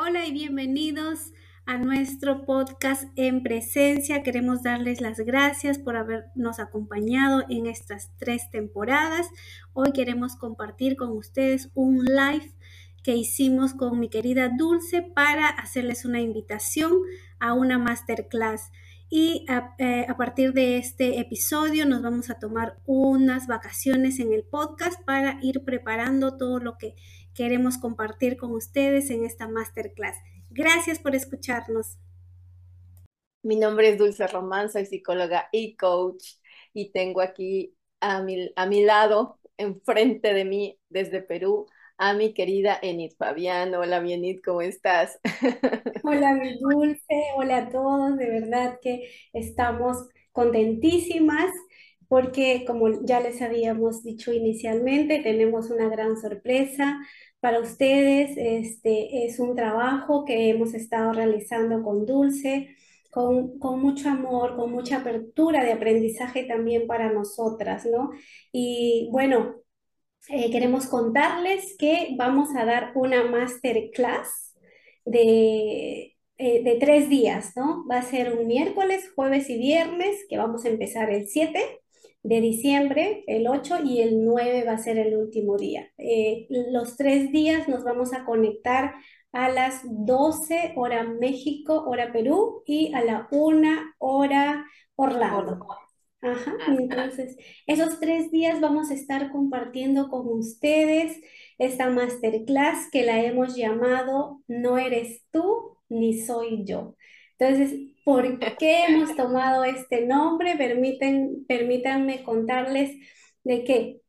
Hola y bienvenidos a nuestro podcast en presencia. Queremos darles las gracias por habernos acompañado en estas tres temporadas. Hoy queremos compartir con ustedes un live que hicimos con mi querida Dulce para hacerles una invitación a una masterclass. Y a, eh, a, partir de este episodio nos vamos a tomar unas vacaciones en el podcast para ir preparando todo lo que queremos compartir con ustedes en esta masterclass. Gracias por escucharnos. Mi nombre es Dulce Román, soy psicóloga y coach y tengo aquí a mi, a mi lado, enfrente de mí, desde Perú, a mi querida Enid Fabián. Hola, mi Enid, ¿cómo estás? Hola, mi Dulce, hola a todos, de verdad que estamos contentísimas porque como ya les habíamos dicho inicialmente, tenemos una gran sorpresa para ustedes. Este es un trabajo que hemos estado realizando con Dulce. Con, con, mucho amor, con mucha apertura de aprendizaje también para nosotras, ¿no? Y bueno, eh, queremos contarles que vamos a dar una masterclass de, eh, de tres días, ¿no? Va a ser un miércoles, jueves y viernes, que vamos a empezar el 7 de diciembre, el 8 y el 9 va a ser el último día. Eh, los tres días nos vamos a conectar a las 12 hora México, hora Perú y a la 1 hora Orlando. Ajá, entonces esos tres días vamos a estar compartiendo con ustedes esta masterclass que la hemos llamado No eres tú ni soy yo. Entonces, ¿por qué hemos tomado este nombre? Permiten, permítanme contarles de que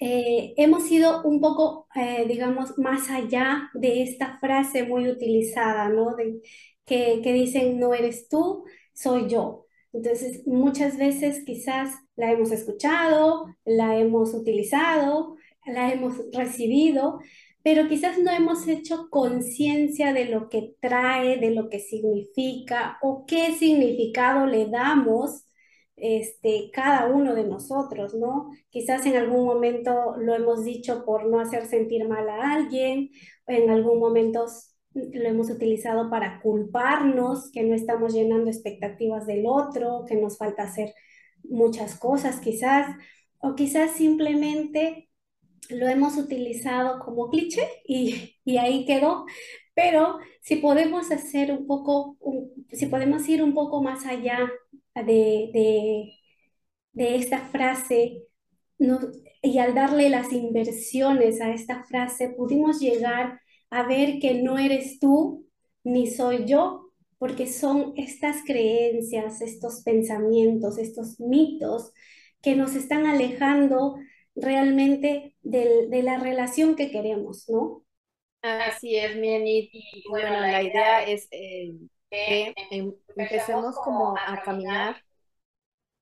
eh, hemos ido un poco, eh, digamos, más allá de esta frase muy utilizada, ¿no? De, que, que dicen, no eres tú, soy yo. Entonces, muchas veces quizás la hemos escuchado, la hemos utilizado, la hemos recibido, pero quizás no hemos hecho conciencia de lo que trae, de lo que significa o qué significado le damos este, cada uno de nosotros, ¿no? Quizás en algún momento lo hemos dicho por no hacer sentir mal a alguien, en algún momento lo hemos utilizado para culparnos, que no estamos llenando expectativas del otro, que nos falta hacer muchas cosas quizás, o quizás simplemente lo hemos utilizado como cliché y, ahí quedó, pero si podemos hacer un poco, si podemos ir un poco más allá de, de, esta frase, y al darle las inversiones a esta frase, pudimos llegar a ver que no eres tú ni soy yo, porque son estas creencias, estos pensamientos, estos mitos que nos están alejando realmente de, la relación que queremos, ¿no? Así es, Mienit. Y bueno, la idea es eh, que em, empecemos como a caminar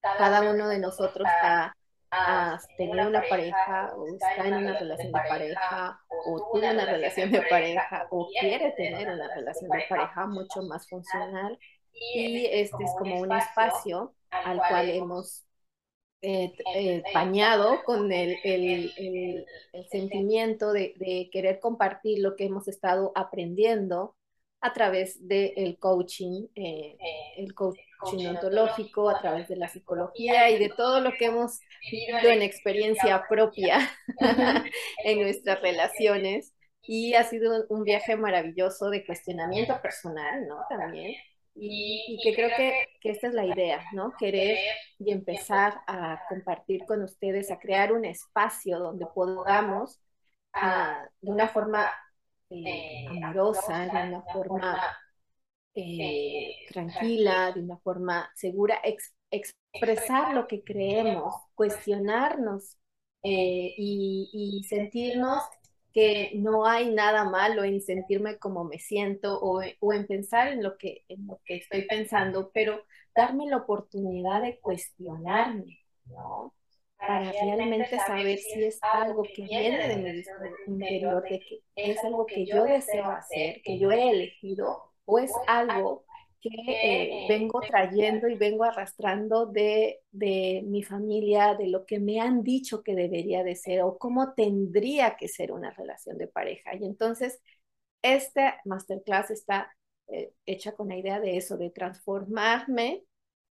cada uno de nosotros a, a tener una pareja o está en una relación de pareja o tiene una relación de pareja o quiere tener una relación de pareja mucho más funcional y este es como un espacio al cual hemos eh, eh, bañado con el, el, el, sentimiento de, de, querer compartir lo que hemos estado aprendiendo a través del coaching, eh, el coaching ontológico, a través de la psicología y de todo lo que hemos vivido en experiencia propia en nuestras relaciones. Y ha sido un viaje maravilloso de cuestionamiento personal, ¿no? También y, que creo que, que, esta es la idea, ¿no? Querer y empezar a compartir con ustedes, a crear un espacio donde podamos, ah, de una forma eh, amorosa, de una forma eh, tranquila, de una forma segura, expresar lo que creemos, cuestionarnos eh, y, y sentirnos que no hay nada malo en sentirme como me siento o, o, en pensar en lo, que, en lo que estoy pensando, pero darme la oportunidad de cuestionarme, ¿no? Para realmente saber si es algo que viene de mi interior, de que es algo que yo deseo hacer, que yo he elegido, o es algo que eh, vengo trayendo y vengo arrastrando de, de, mi familia, de lo que me han dicho que debería de ser o cómo tendría que ser una relación de pareja. Y entonces Esta masterclass está eh, hecha con la idea de eso, de transformarme,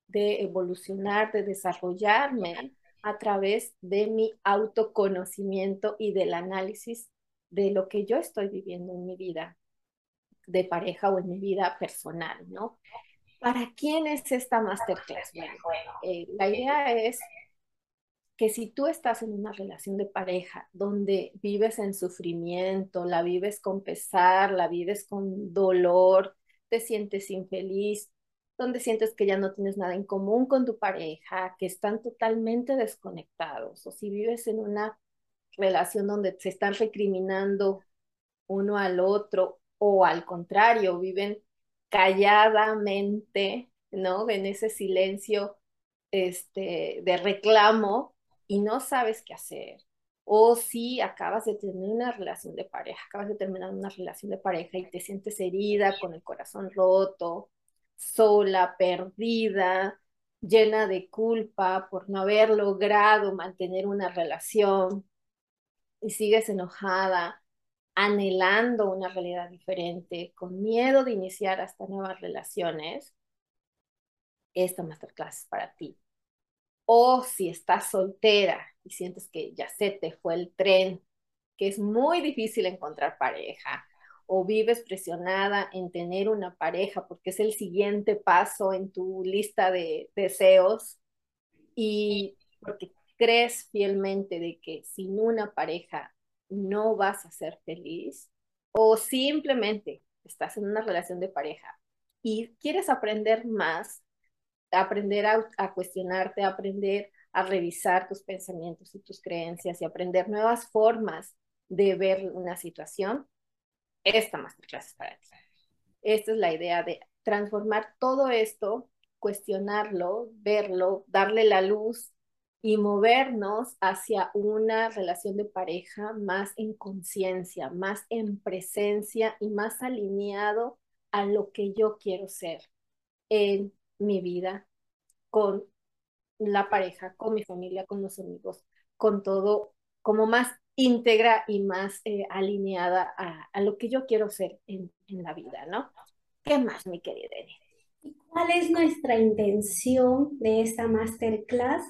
de evolucionar, de desarrollarme a través de mi autoconocimiento y del análisis de lo que yo estoy viviendo en mi vida de pareja o en mi vida personal, ¿no? ¿Para quién es esta masterclass? Bueno, eh, la idea es que si tú estás en una relación de pareja donde vives en sufrimiento, la vives con pesar, la vives con dolor, te sientes infeliz, donde sientes que ya no tienes nada en común con tu pareja, que están totalmente desconectados, o si vives en una relación donde se están recriminando uno al otro, o al contrario, viven calladamente, ¿no? En ese silencio este, de reclamo y no sabes qué hacer. O si acabas de tener una relación de pareja, acabas de terminar una relación de pareja y te sientes herida, con el corazón roto, sola, perdida, llena de culpa por no haber logrado mantener una relación y sigues enojada, anhelando una realidad diferente, con miedo de iniciar hasta nuevas relaciones, esta masterclass es para ti. O si estás soltera y sientes que ya se te fue el tren, que es muy difícil encontrar pareja, o vives presionada en tener una pareja porque es el siguiente paso en tu lista de deseos y porque crees fielmente de que sin una pareja no vas a ser feliz, o simplemente estás en una relación de pareja y quieres aprender más, aprender a, cuestionarte, aprender a revisar tus pensamientos y tus creencias y aprender nuevas formas de ver una situación, esta masterclass es para ti. Esta es la idea de transformar todo esto, cuestionarlo, verlo, darle la luz y movernos hacia una relación de pareja más en conciencia, más en presencia y más alineado a lo que yo quiero ser en mi vida, con la pareja, con mi familia, con los amigos, con todo, como más íntegra y más eh, alineada a, lo que yo quiero ser en, la vida, ¿no? ¿Qué más, mi querida Eni? ¿Cuál es nuestra intención de esta masterclass?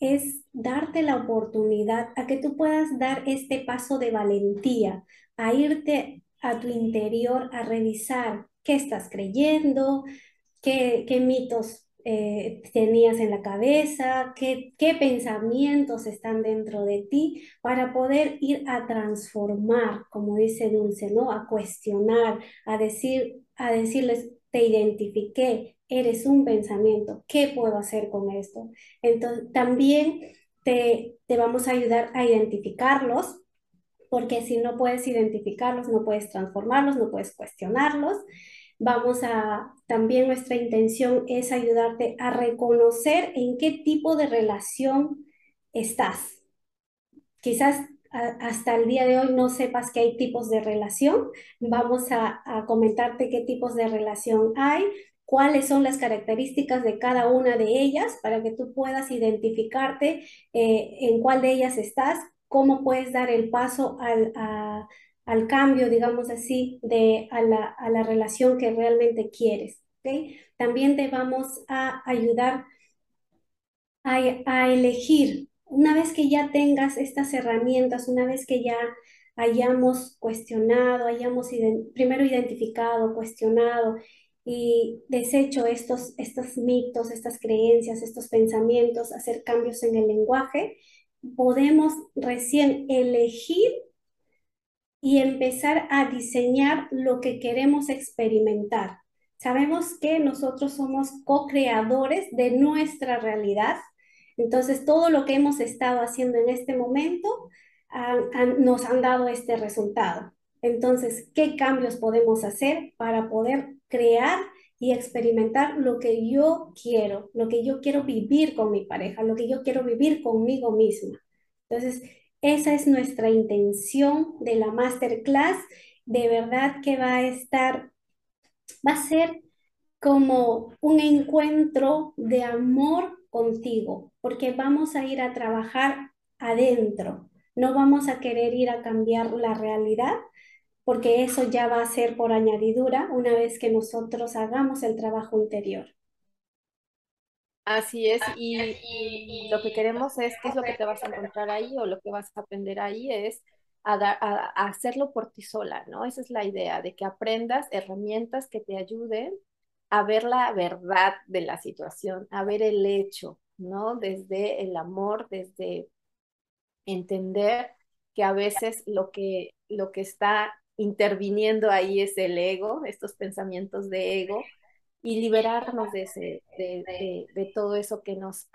Es darte la oportunidad a que tú puedas dar este paso de valentía, a irte a tu interior, a revisar qué estás creyendo, qué, qué mitos eh, tenías en la cabeza, qué, qué pensamientos están dentro de ti para poder ir a transformar, como dice Dulce, ¿no? A cuestionar, a decir, a decirles, te identifiqué, eres un pensamiento, ¿qué puedo hacer con esto? Entonces, también te, te vamos a ayudar a identificarlos, porque si no puedes identificarlos, no puedes transformarlos, no puedes cuestionarlos. Vamos a, también nuestra intención es ayudarte a reconocer en qué tipo de relación estás. Quizás hasta el día de hoy no sepas que hay tipos de relación. Vamos a, comentarte qué tipos de relación hay, cuáles son las características de cada una de ellas para que tú puedas identificarte eh, en cuál de ellas estás, cómo puedes dar el paso al, al cambio, digamos así, de, a, la, a la relación que realmente quieres. ¿okay? También te vamos a ayudar a, a elegir, una vez que ya tengas estas herramientas, una vez que ya hayamos cuestionado, hayamos primero identificado, cuestionado y deshecho estos, estos mitos, estas creencias, estos pensamientos, hacer cambios en el lenguaje, podemos recién elegir y empezar a diseñar lo que queremos experimentar. Sabemos que nosotros somos co-creadores de nuestra realidad, entonces todo lo que hemos estado haciendo en este momento nos han dado este resultado. Entonces, ¿qué cambios podemos hacer para poder crear y experimentar lo que yo quiero, lo que yo quiero vivir con mi pareja, lo que yo quiero vivir conmigo misma? Entonces, esa es nuestra intención de la masterclass. De verdad que va a estar, va a ser como un encuentro de amor contigo, porque vamos a ir a trabajar adentro. No vamos a querer ir a cambiar la realidad, porque eso ya va a ser por añadidura una vez que nosotros hagamos el trabajo interior. Así es, y, lo que queremos es, ¿qué es lo que te vas a encontrar ahí o lo que vas a aprender ahí? Es a, a, hacerlo por ti sola, ¿no? Esa es la idea, de que aprendas herramientas que te ayuden a ver la verdad de la situación, a ver el hecho, ¿no? Desde el amor, desde entender que a veces lo que, lo que está interviniendo ahí es el ego, estos pensamientos de ego, y liberarnos de, ese, de, de, todo eso que nos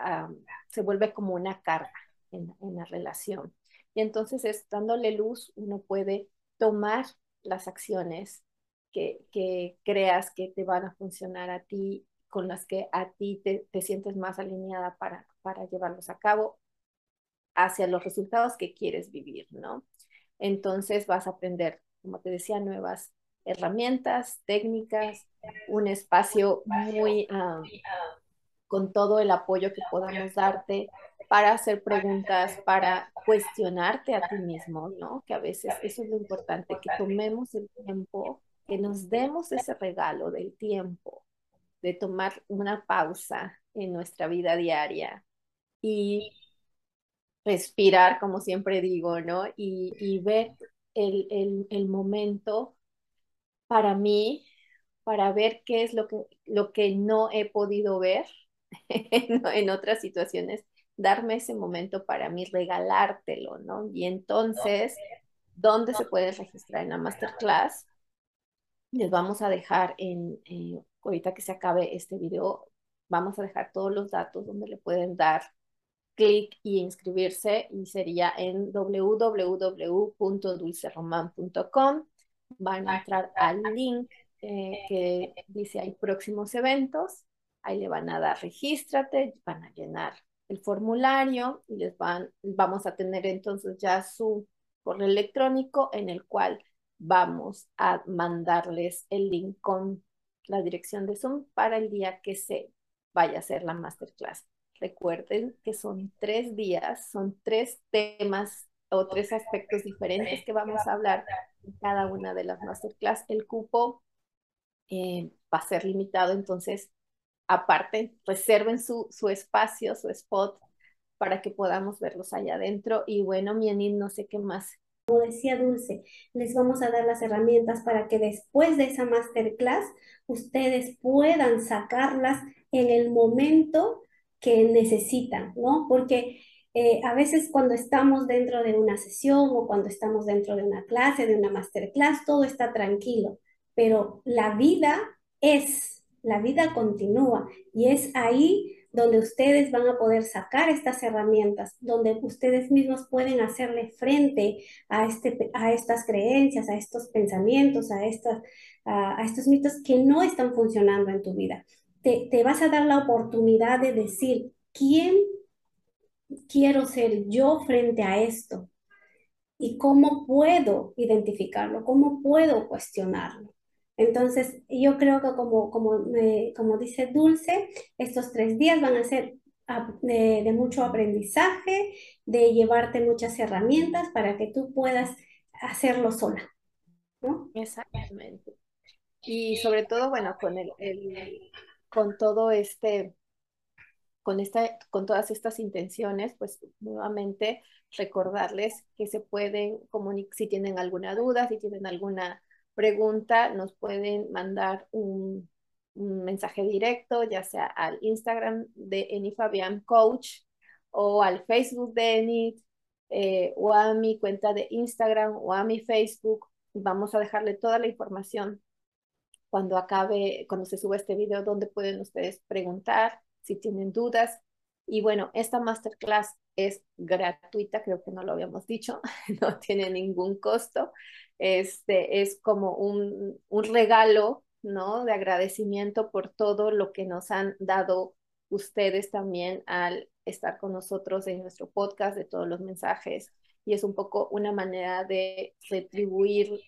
se vuelve como una carga en, en, la relación. Y entonces, es, dándole luz, uno puede tomar las acciones que, que, creas que te van a funcionar a ti, con las que a ti te, te sientes más alineada para, para llevarlos a cabo hacia los resultados que quieres vivir, ¿no? Entonces vas a aprender, como te decía, nuevas herramientas, técnicas, un espacio muy ah, con todo el apoyo que podamos darte para hacer preguntas, para cuestionarte a ti mismo, ¿no? Que a veces eso es lo importante, que tomemos el tiempo, que nos demos ese regalo del tiempo, de tomar una pausa en nuestra vida diaria y respirar, como siempre digo, ¿no? Y, ver el, el, el momento para mí, para ver qué es lo que, lo que no he podido ver en, otras situaciones, darme ese momento para mí, regalártelo, ¿no? Y entonces, ¿dónde se puede registrar en la masterclass? Les vamos a dejar en, eh, ahorita que se acabe este video, vamos a dejar todos los datos donde le pueden dar clic y inscribirse y sería en www.dulceroman.com van a entrar al link eh, que dice hay próximos eventos, ahí le van a dar regístrate, van a llenar el formulario y les van, vamos a tener entonces ya su correo electrónico en el cual vamos a mandarles el link con la dirección de Zoom para el día que se vaya a hacer la masterclass. Recuerden que son tres días, son tres temas o tres aspectos diferentes que vamos a hablar cada una de las masterclass. El cupo eh, va a ser limitado, entonces, aparte, reserven su, su espacio, su spot, para que podamos verlos allá adentro. Y bueno, Mianin, no sé qué más. Como decía Dulce, les vamos a dar las herramientas para que después de esa masterclass ustedes puedan sacarlas en el momento que necesitan, ¿no? Porque eh, a veces cuando estamos dentro de una sesión o cuando estamos dentro de una clase, de una masterclass, todo está tranquilo, pero la vida es, la vida continúa y es ahí donde ustedes van a poder sacar estas herramientas, donde ustedes mismos pueden hacerle frente a, este, a estas creencias, a estos pensamientos, a, estas, a, estos mitos que no están funcionando en tu vida. Te, te vas a dar la oportunidad de decir, ¿quién quiero ser yo frente a esto? ¿Y cómo puedo identificarlo? ¿Cómo puedo cuestionarlo? Entonces, yo creo que como, como, como dice Dulce, estos tres días van a ser de, mucho aprendizaje, de llevarte muchas herramientas para que tú puedas hacerlo sola. Exactamente. Y sobre todo, bueno, con, el, con todo este con, esta, con todas estas intenciones, pues nuevamente recordarles que se pueden comunicar, si tienen alguna duda, si tienen alguna pregunta, nos pueden mandar un, mensaje directo, ya sea al Instagram de Eni Fabián Coach o al Facebook de Eni eh, o a mi cuenta de Instagram o a mi Facebook. Vamos a dejarle toda la información cuando acabe, cuando se suba este video, donde pueden ustedes preguntar si tienen dudas. Y bueno, esta masterclass es gratuita, creo que no lo habíamos dicho, no tiene ningún costo. Este es como un, un regalo, ¿no? De agradecimiento por todo lo que nos han dado ustedes también al estar con nosotros en nuestro podcast, de todos los mensajes. Y es un poco una manera de retribuir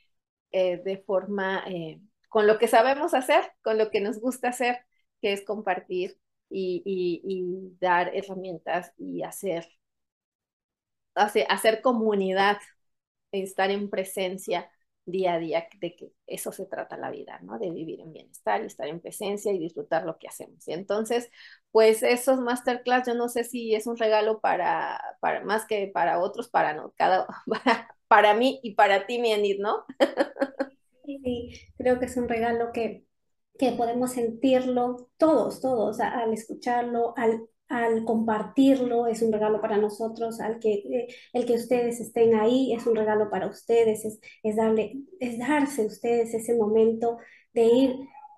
eh, de forma, eh, con lo que sabemos hacer, con lo que nos gusta hacer, que es compartir y, dar herramientas y hacer, hacer, hacer comunidad, estar en presencia día a día, de que eso se trata la vida, ¿no? De vivir en bienestar y estar en presencia y disfrutar lo que hacemos. Y entonces, pues esos masterclass, yo no sé si es un regalo para, más que para otros, para no, cada, para, para mí y para ti, mi ¿no? Sí, creo que es un regalo que, que podemos sentirlo todos, todos, al escucharlo, al al compartirlo es un regalo para nosotros, al que eh, el que ustedes estén ahí es un regalo para ustedes, es, es darle, es darse ustedes ese momento de ir,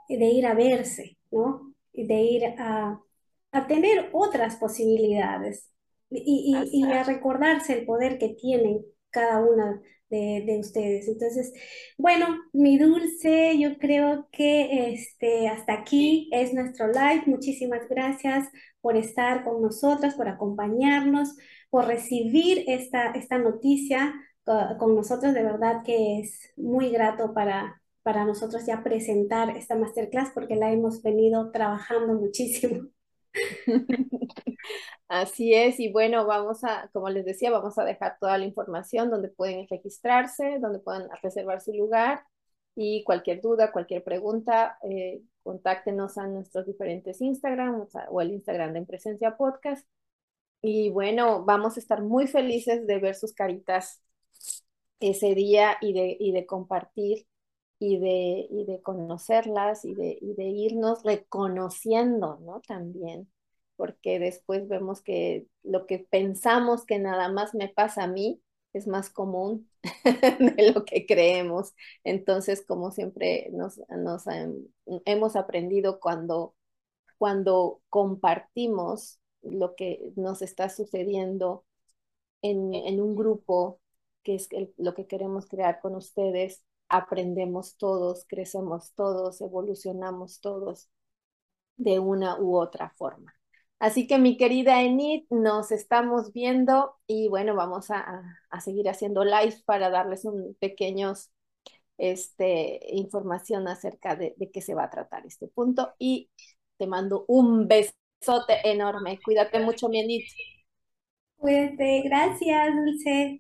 de ir a verse, ¿no? De ir a, a tener otras posibilidades y, y, y, a recordarse el poder que tienen cada una de, de, ustedes. Entonces, bueno, mi dulce, yo creo que este, hasta aquí es nuestro live. Muchísimas gracias por estar con nosotras, por acompañarnos, por recibir esta, esta noticia con nosotros. De verdad que es muy grato para, para nosotros ya presentar esta masterclass porque la hemos venido trabajando muchísimo. Así es, y bueno, vamos a, como les decía, vamos a dejar toda la información donde pueden registrarse, donde pueden reservar su lugar y cualquier duda, cualquier pregunta, eh, contáctenos a nuestros diferentes Instagram o el Instagram de En Presencia Podcast. Y bueno, vamos a estar muy felices de ver sus caritas ese día y de, y de compartir y de, y de conocerlas y de, y de irnos reconociendo, ¿no? También, porque después vemos que lo que pensamos que nada más me pasa a mí es más común de lo que creemos. Entonces, como siempre nos, nos hemos aprendido cuando, cuando compartimos lo que nos está sucediendo en, en un grupo, que es lo que queremos crear con ustedes, aprendemos todos, crecemos todos, evolucionamos todos de una u otra forma. Así que mi querida Enid, nos estamos viendo y bueno, vamos a, a seguir haciendo live para darles un pequeños este, información acerca de, de qué se va a tratar este punto y te mando un besote enorme. Cuídate mucho, mi Enid. Cuídate, gracias, Dulce.